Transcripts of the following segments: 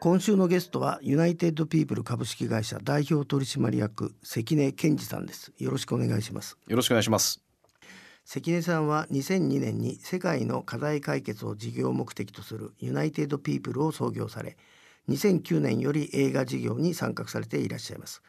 今週のゲストはユナイテッドピープル株式会社代表取締役関根健二さんです。よろしくお願いします。よろしくお願いします。関根さんは2002年に世界の課題解決を事業目的とするユナイテッドピープルを創業され2009年より映画事業に参画されていらっしゃいます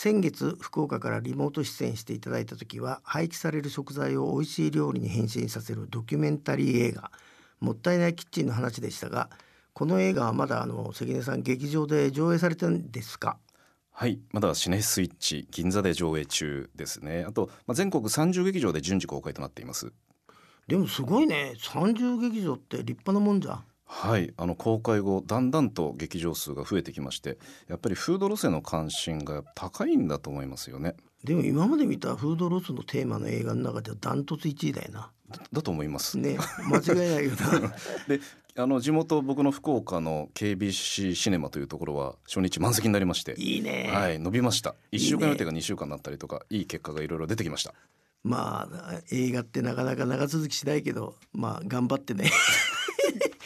先月福岡からリモート出演していただいた時は廃棄される食材を美味しい料理に変身させるドキュメンタリー映画もったいないキッチンの話でしたがこの映画はまだあの関根さん劇場で上映されてるんですか？はいまだシネスイッチ銀座で上映中ですね。あと、まあ、全国30劇場で順次公開となっています。でもすごいね。30劇場って立派なもんじゃはいあの公開後だんだんと劇場数が増えてきましてやっぱりフードロスへの関心が高いんだと思いますよね。でも今まで見たフードロスのテーマの映画の中ではダントツ1位だよな。だだと思います。ね間違いないよな。であの地元僕の福岡の KBC シネマというところは初日満席になりましていいね、はい伸びました。1いいね。週間予定が2週間になったりとかいい結果がいろいろ出てきました。まあ映画ってなかなか長続きしないけどまあ頑張ってね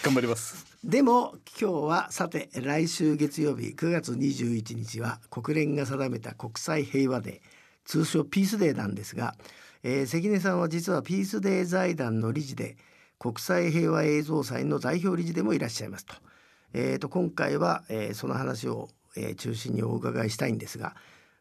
頑張ります。でも今日はさて来週月曜日9月21日は国連が定めた国際平和デー通称ピースデーなんですが、えー関根さんは実はピースデー財団の理事で国際平和映像祭の代表理事でもいらっしゃいますと,、えーと今回は、えーその話を、えー中心にお伺いしたいんですが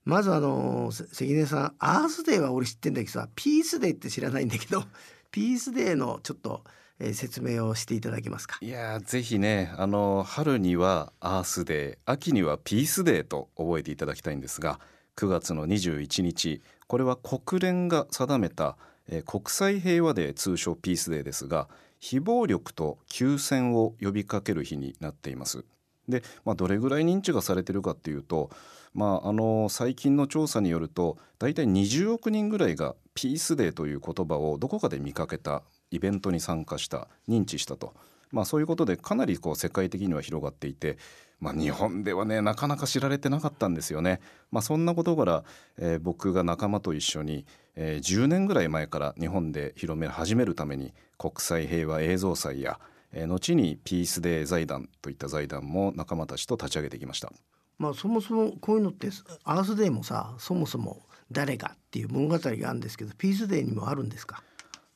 まずあの関根さんアースデーは俺知ってんだけどさピースデーって知らないんだけどピースデーのちょっと、えー説明をしていただけますか？いやーぜひねあの春にはアースデー秋にはピースデーと覚えていただきたいんですが9月の21日これは国連が定めた、えー国際平和デー通称ピースデーですが非暴力と休戦を呼びかける日になっています。で、まあ、どれぐらい認知がされてるかっていうと、まあ、あの最近の調査によると大体20億人ぐらいがピースデーという言葉をどこかで見かけたイベントに参加した認知したと、まあ、そういうことでかなりこう世界的には広がっていて、まあ、日本ではねなかなか知られてなかったんですよね。まあ、そんなことから、えー僕が仲間と一緒に、えー10年ぐらい前から日本で広め始めるために国際平和映像祭や、えー後にピースデー財団といった財団も仲間たちと立ち上げてきました。まあそもそもこういうのってアースデーもさそもそも誰がっていう物語があるんですけどピースデーにもあるんですか？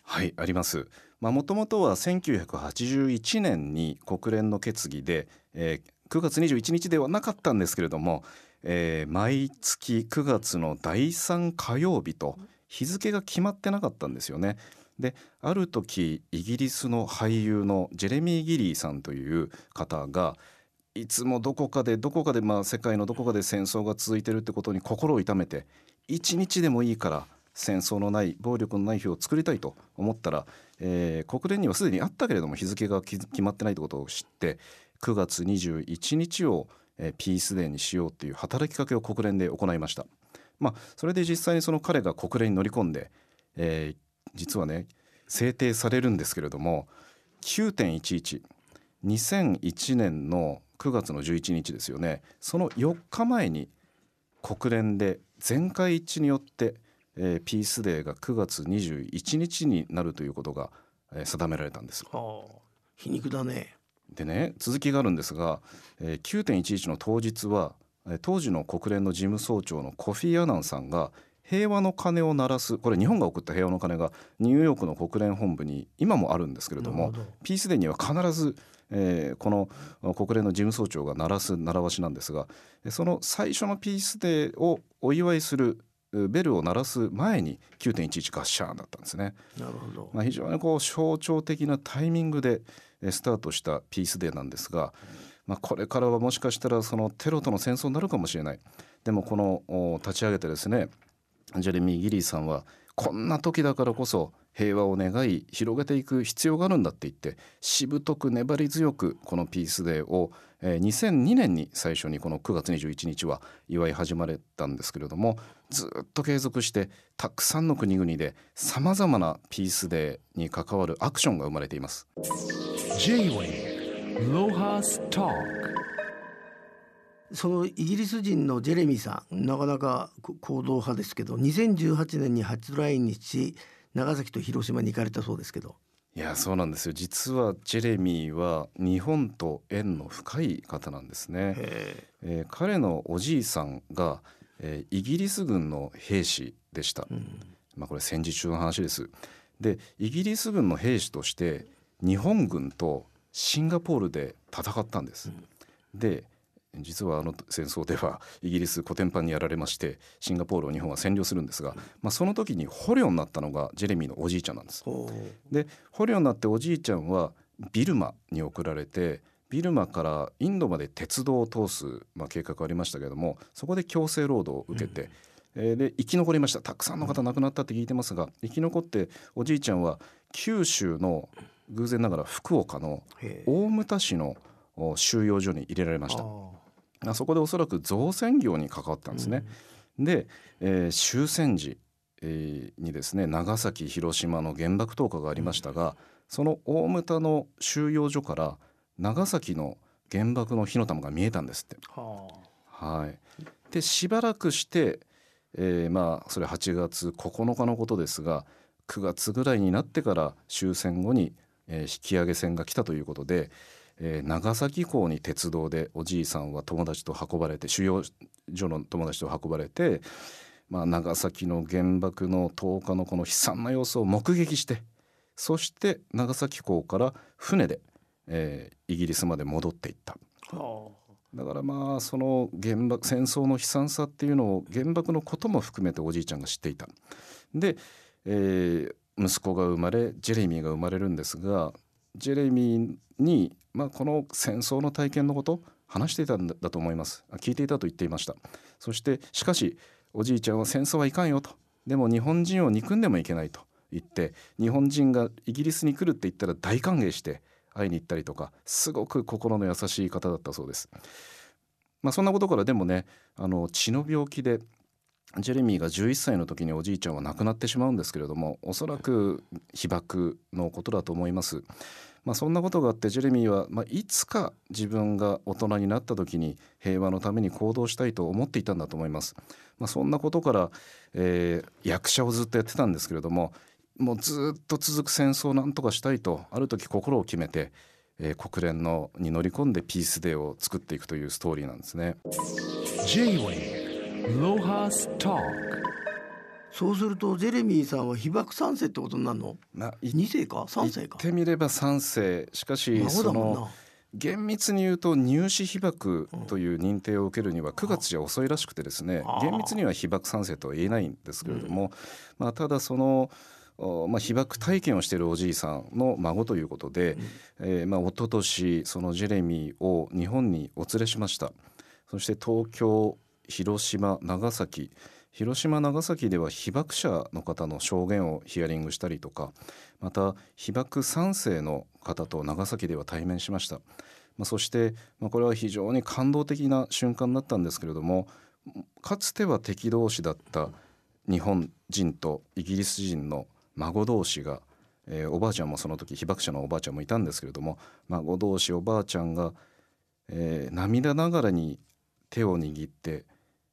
はいあります。もともとは1981年に国連の決議で、えー9月21日ではなかったんですけれども、えー毎月9月の第3火曜日と日付が決まってなかったんですよね。である時イギリスの俳優のジェレミー・ギリーさんという方がいつもどこかでどこかでまあ世界のどこかで戦争が続いてるってことに心を痛めて一日でもいいから戦争のない暴力のない日を作りたいと思ったら、えー国連にはすでにあったけれども日付が決まってないってことを知って9月21日を、えーピースデーにしようっていう働きかけを国連で行いました。まあ、それで実際にその彼が国連に乗り込んで、えー実はね制定されるんですけれども9.11 2001年の9月の11日ですよねその4日前に国連で全会一致によって、えーピースデーが9月21日になるということが、えー定められたんです。はあ。皮肉だね。でね続きがあるんですが、えー9.11の当日は、えー当時の国連の事務総長のコフィ・アナンさんが平和の鐘を鳴らすこれ日本が送った平和の鐘がニューヨークの国連本部に今もあるんですけれどもピースデーには必ず、えーこの国連の事務総長が鳴らす習わしなんですがえその最初のピースデーをお祝いするうベルを鳴らす前に9.11ガッシャーンだったんですね。なるほど、まあ、非常にこう象徴的なタイミングでえースタートしたピースデーなんですが、まあ、これからはもしかしたらそのテロとの戦争になるかもしれないでもこのお立ち上げてですねジェレミー・ギリーさんはこんな時だからこそ平和を願い広げていく必要があるんだって言ってしぶとく粘り強くこのピースデーを、えー2002年に最初にこの9月21日は祝い始まれたんですけれどもずっと継続してたくさんの国々でさまざまなピースデーに関わるアクションが生まれています。J-Way Lohas Talk そのイギリス人のジェレミーさんなかなかこ行動派ですけど2018年に初来日し長崎と広島に行かれたそうですけど。いやそうなんですよ。実はジェレミーは日本と縁の深い方なんですね、へえー彼のおじいさんが、えーイギリス軍の兵士でした、えうん。まあ、これ戦時中の話です。でイギリス軍の兵士として日本軍とシンガポールで戦ったんです、で実はあの戦争では イギリスコテンパンにやられましてシンガポールを日本は占領するんですが、まあ、その時に捕虜になったのがジェレミーのおじいちゃんなんです。ほで捕虜になっておじいちゃんはビルマに送られてビルマからインドまで鉄道を通す、まあ、計画ありましたけれどもそこで強制労働を受けて、えーで生き残りました。たくさんの方亡くなったって聞いてますが生き残っておじいちゃんは九州の偶然ながら福岡の大牟田市のお収容所に入れられましたそこでおそらく造船業に関わったんですね。で、えー終戦時、えーにですね長崎広島の原爆投下がありましたが、その大牟田の収容所から長崎の原爆の火の玉が見えたんですって。ははい、でしばらくして、えーまあそれ8月9日のことですが9月ぐらいになってから終戦後に、えー引き上げ船が来たということで、えー長崎港に鉄道でおじいさんは友達と運ばれて収容所の友達と運ばれて、まあ、長崎の原爆の投下のこの悲惨な様子を目撃してそして長崎港から船で、えーイギリスまで戻っていった。あはだからまあその原爆戦争の悲惨さっていうのを原爆のことも含めておじいちゃんが知っていた。で、えー息子が生まれジェレミーが生まれるんですがジェレミーに、まあ、この戦争の体験のこと話していたんだと思います。聞いていたと言っていました。そしてしかしおじいちゃんは戦争はいかんよと。でも日本人を憎んでもいけないと言って日本人がイギリスに来るって言ったら大歓迎して会いに行ったりとかすごく心の優しい方だったそうです。まあ、そんなことからでもねあの血の病気でジェレミーが11歳の時におじいちゃんは亡くなってしまうんですけれどもおそらく被爆のことだと思います。まあ、そんなことがあってジェレミーは、まあ、いつか自分が大人になった時に平和のために行動したいと思っていたんだと思います。まあ、そんなことから、えー役者をずっとやってたんですけれどももうずっと続く戦争をなんとかしたいとある時心を決めて、えー国連のに乗り込んでピースデーを作っていくというストーリーなんですね。J-Way そうするとジェレミーさんは被爆三世ってことになるの？まあ、い二世か？三世言かってみれば3世。しかし孫そだもんな。の厳密に言うと入試被爆という認定を受けるには9月じゃ遅いらしくてですね厳密には被爆3世とは言えないんですけれども、まあ、ただその、おまあ、被爆体験をしているおじいさんの孫ということで、えーまあ、一昨年そのジェレミーを日本にお連れしました。そして東京広島長崎。広島長崎では被爆者の方の証言をヒアリングしたりとかまた被爆3世の方と長崎では対面しました、まあ、そして、まあ、これは非常に感動的な瞬間だったんですけれどもかつては敵同士だった日本人とイギリス人の孫同士が、えーおばあちゃんもその時被爆者のおばあちゃんもいたんですけれども孫同士おばあちゃんが、えー涙ながらに手を握って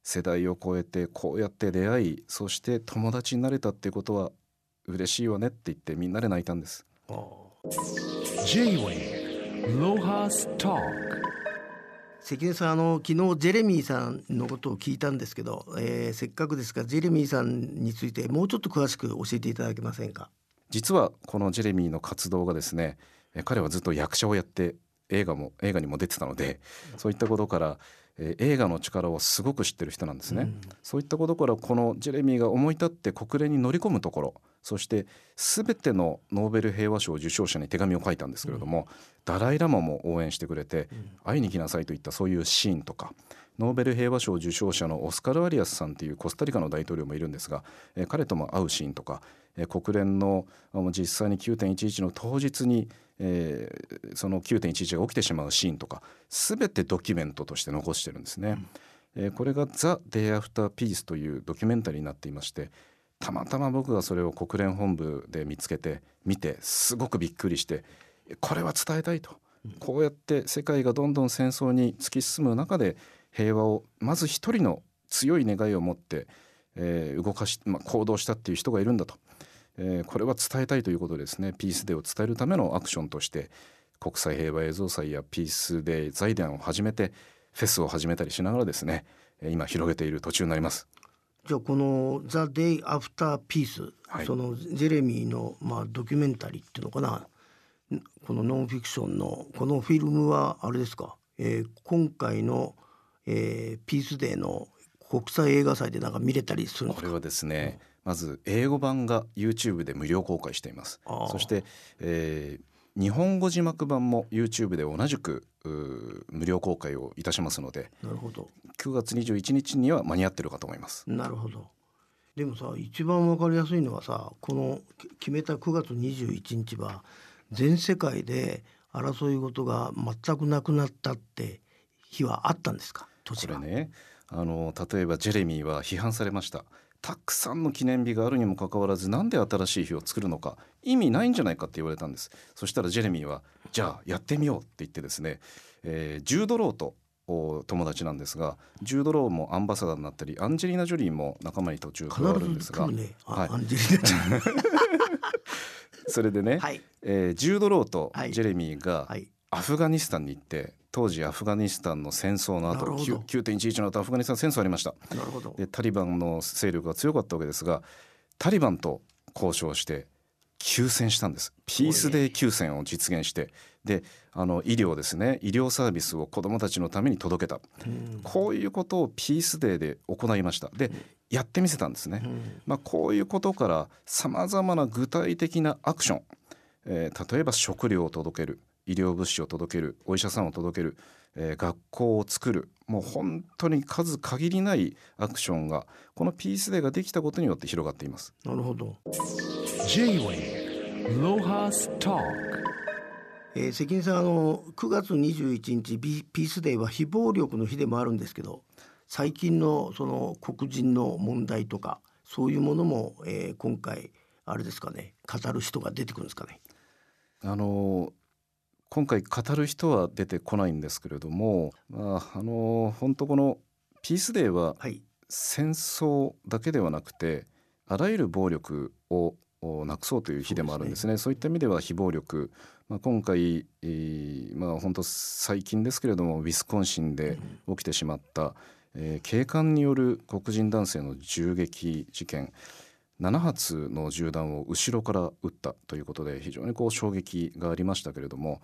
世代を超えてこうやって出会いそして友達になれたっていうことは嬉しいわねって言ってみんなで泣いたんです。ああ J-Way Lohas Talk 関根さんあの昨日ジェレミーさんのことを聞いたんですけど、えーせっかくですからジェレミーさんについてもうちょっと詳しく教えていただけませんか？実はこのジェレミーの活動がですねえー彼はずっと役者をやって映画も映画にも出てたのでそういったことから、えー映画の力をすごく知ってる人なんですね、そういったことからこのジェレミーが思い立って国連に乗り込むところそして全てのノーベル平和賞受賞者に手紙を書いたんですけれども、ダライ・ラマも応援してくれて、会いに来なさいといったそういうシーンとかノーベル平和賞受賞者のオスカル・アリアスさんっていうコスタリカの大統領もいるんですが、えー彼とも会うシーンとか、えー国連の実際に9.11の当日に、えーその9.11が起きてしまうシーンとか全てドキュメントとして残してるんですね。えーこれが「ザ・デイ・アフター・ピース」というドキュメンタリーになっていましてたまたま僕がそれを国連本部で見つけて見てすごくびっくりしてこれは伝えたいと。こうやって世界がどんどん戦争に突き進む中で平和をまず一人の強い願いを持って、えー動かし、まあ、行動したっていう人がいるんだとえーこれは伝えたいということでですね。ピースデーを伝えるためのアクションとして国際平和映像祭やピースデー財団を始めてフェスを始めたりしながらですねえー今広げている途中になります。じゃあこの「ザ・デイ・アフター・ピース」はい。そのジェレミーの、まあ、ドキュメンタリーっていうのかな？んこのノンフィクションのこのフィルムはあれですか、えー今回の、えーピースデーの国際映画祭でなんか見れたりするんですか？これはですね、まず英語版が YouTube で無料公開しています。そして、えー日本語字幕版も YouTube で同じく無料公開をいたしますのでなるほど。9月21日には間に合ってるかと思います。なるほど。でもさ一番わかりやすいのはさこのき決めた9月21日は全世界で争い事が全くなくなったって日はあったんですか？これねあの例えばジェレミーは批判されましたたくさんの記念日があるにもかかわらずなんで新しい日を作るのか意味ないんじゃないかって言われたんですそしたらジェレミーはじゃあやってみようって言ってですね、えージュード・ローとお友達なんですがジュード・ローもアンバサダーになったりアンジェリーナ・ジョリーも仲間に途中加わるんですがね。あ、はいアンジェリーナちゃん。それでね、はいえージュード・ローとはいジェレミーがはい。アフガニスタンに行って当時アフガニスタンの戦争の後なるほど。9 9.11の後アフガニスタン戦争ありました。でタリバンの勢力が強かったわけですがタリバンと交渉して休戦したんです。ピースデー休戦を実現してであの医療ですね医療サービスを子どもたちのために届けた。うん。こういうことをピースデーで行いました。でやってみせたんですね、うん。まあ、こういうことからさまざまな具体的なアクション、えー例えば食料を届ける医療物資を届けるお医者さんを届ける、えー学校を作るもう本当に数限りないアクションがこのピースデーができたことによって広がっています。なるほど。J-Way Lohas Talk えー関根さんあの9月21日ビピースデーは非暴力の日でもあるんですけど最近のその黒人の問題とかそういうものも、えー今回あれですかね語る人が出てくるんですかね。あの今回語る人は出てこないんですけれども、まあ、あの本当このピースデーははい。戦争だけではなくてあらゆる暴力をおなくそうという日でもあるんですね。そういった意味では非暴力、まあ、今回、えーまあ本当最近ですけれどもウィスコンシンで起きてしまった、えー警官による黒人男性の銃撃事件7発の銃弾を後ろから撃ったということで非常にこう衝撃がありましたけれども、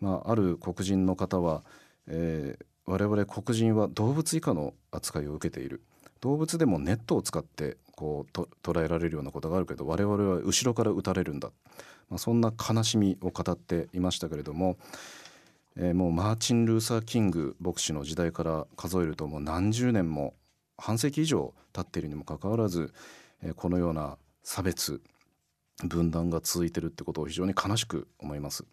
まあ、ある黒人の方は、えー我々黒人は動物以下の扱いを受けている。動物でもネットを使ってこうと捉えられるようなことがあるけど我々は後ろから撃たれるんだ、まあ、そんな悲しみを語っていましたけれども、えーもうマーチン・ルーサー・キング牧師の時代から数えるともう何十年も半世紀以上経っているにもかかわらず、このような差別分断が続いているってことを非常に悲しく思います。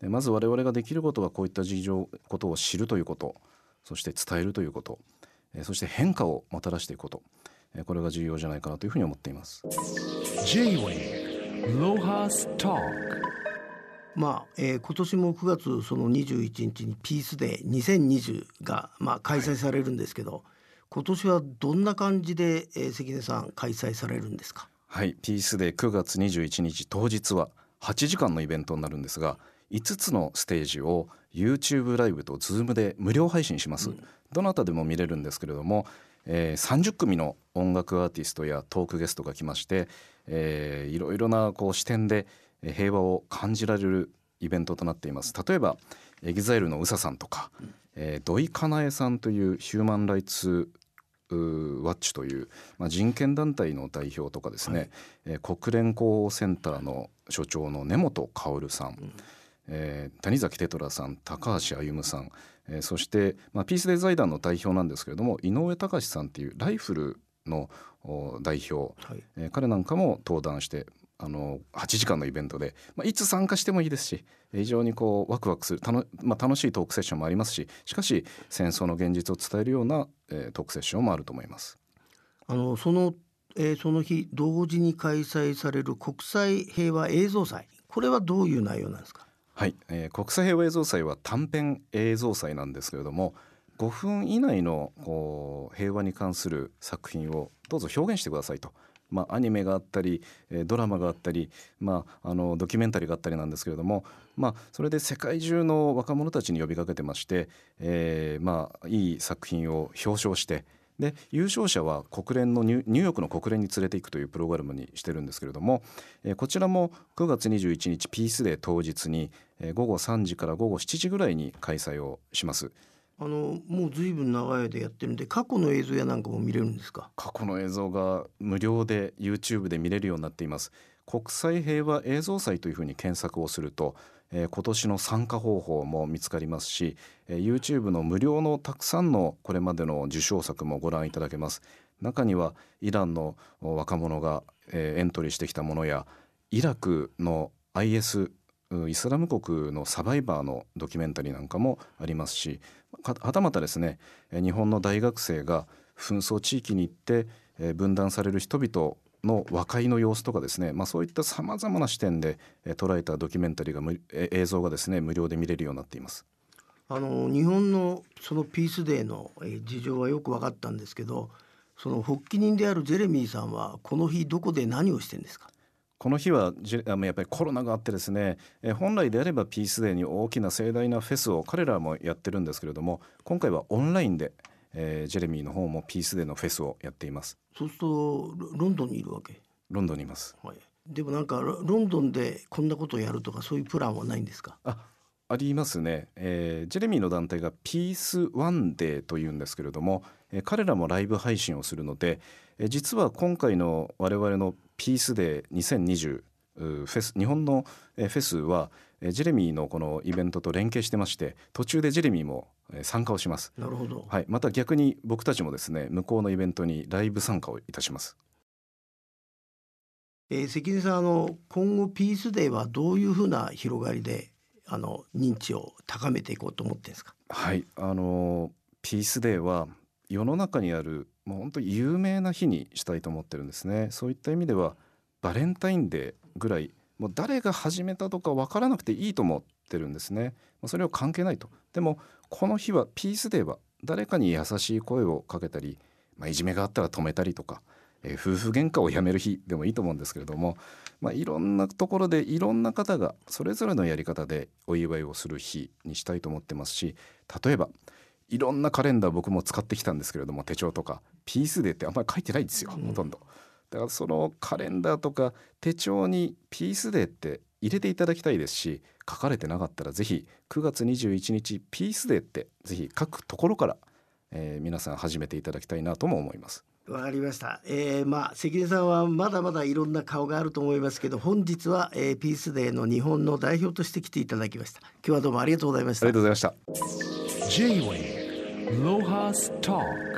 でまず我々ができることはこういった事情ことを知るということそして伝えるということ、えーそして変化をもたらしていくこと、えーこれが重要じゃないかなというふうに思っています。J-Way Lohas Talk まあ、えー今年も9月その21日にピースデー2020がまあ開催されるんですけど、今年はどんな感じで、えー関根さん開催されるんですか？はい、ピースデー9月21日当日は8時間のイベントになるんですが5つのステージを YouTube ライブと Zoom で無料配信します、どなたでも見れるんですけれども、えー30組の音楽アーティストやトークゲストが来まして、えーいろいろなこう視点でえー平和を感じられるイベントとなっています。例えば EXILE の宇佐さんとか、えー土井かなえさんというヒューマン・ライツワッチという、まあ、人権団体の代表とかですね、えー国連広報センターの所長の根本薫さん、えー谷崎テトラさん高橋歩さん、えーそして、まあ、ピースデー財団の代表なんですけれども井上隆さんっていうライフルのお代表、はい。えー彼なんかも登壇してあの8時間のイベントで、まあ、いつ参加してもいいですしえー非常にこうワクワクするたの、まあ、楽しいトークセッションもありますししかし戦争の現実を伝えるような、えートークセッションもあると思います。あのその、えーその日同時に開催される国際平和映像祭これはどういう内容なんですか？はい、えー国際平和映像祭は短編映像祭なんですけれども5分以内のこう平和に関する作品をどうぞ表現してくださいとまあ、アニメがあったり、ドラマがあったり、まあ、あのドキュメンタリーがあったりなんですけれども、まあ、それで世界中の若者たちに呼びかけてまして、えーまあ、いい作品を表彰してで優勝者は国連のニューヨークの国連に連れていくというプログラムにしてるんですけれども、えーこちらも9月21日ピースデー当日に、えー午後3時から午後7時ぐらいに開催をします。あのもうずいぶん長い間やってるんで過去の映像やなんかも見れるんですか？過去の映像が無料で YouTube で見れるようになっています。国際平和映像祭というふうに検索をすると、えー今年の参加方法も見つかりますし、えー YouTube の無料のたくさんのこれまでの受賞作もご覧いただけます。中にはイランの若者が、えーエントリーしてきたものやイラクの IS イスラム国のサバイバーのドキュメンタリーなんかもありますしはたまたですね日本の大学生が紛争地域に行って、分断される人々の和解の様子とかですね、まあ、そういったさまざまな視点で、捉えたドキュメンタリーが映像がですね無料で見れるようになっています。あの日本のそのピースデーの事情はよく分かったんですけどその発起人であるジェレミーさんはこの日どこで何をしてんですか？この日はじあのやっぱりコロナがあってですね、えー本来であればピースデーに大きな盛大なフェスを彼らもやってるんですけれども今回はオンラインで、えージェレミーの方もピースデーのフェスをやっています。そうするとロロンドンにいるわけ、ロンドンにいます。はい、でもなんかロロンドンでこんなことをやるとかそういうプランはないんですか？あありますね、えージェレミーの団体がピースワンデーというんですけれども、えー彼らもライブ配信をするので、えー実は今回の我々のピースデー2020うーフェス日本のえーフェスはえージェレミーのこのイベントと連携してまして途中でジェレミーもえー参加をします。なるほど、はい、また逆に僕たちもですね向こうのイベントにライブ参加をいたします。えー関根さんあの今後ピースデーはどういうふうな広がりであの認知を高めていこうと思ってるんですか？はい、あのーピースデーは世の中にあるもう本当に有名な日にしたいと思ってるんですね。そういった意味ではバレンタインデーぐらいもう誰が始めたとか分からなくていいと思ってるんですね。まあそれは関係ないと。でもこの日はピースデーは誰かに優しい声をかけたり、まあ、いじめがあったら止めたりとか、えー夫婦喧嘩をやめる日でもいいと思うんですけれども、まあ、いろんなところでいろんな方がそれぞれのやり方でお祝いをする日にしたいと思ってますし例えばいろんなカレンダー僕も使ってきたんですけれども手帳とかピースデーってあんまり書いてないんですよ、うんほとんど。だからそのカレンダーとか手帳にピースデーって入れていただきたいですし書かれてなかったらぜひ9月21日ピースデーってぜひ書くところから、えー皆さん始めていただきたいなとも思います。わかりました。えー、まあ関根さんはまだまだいろんな顔があると思いますけど、本日は、えー、ピースデーの日本の代表として来ていただきました。今日はどうもありがとうございましたありがとう。ございました。Lohas Talk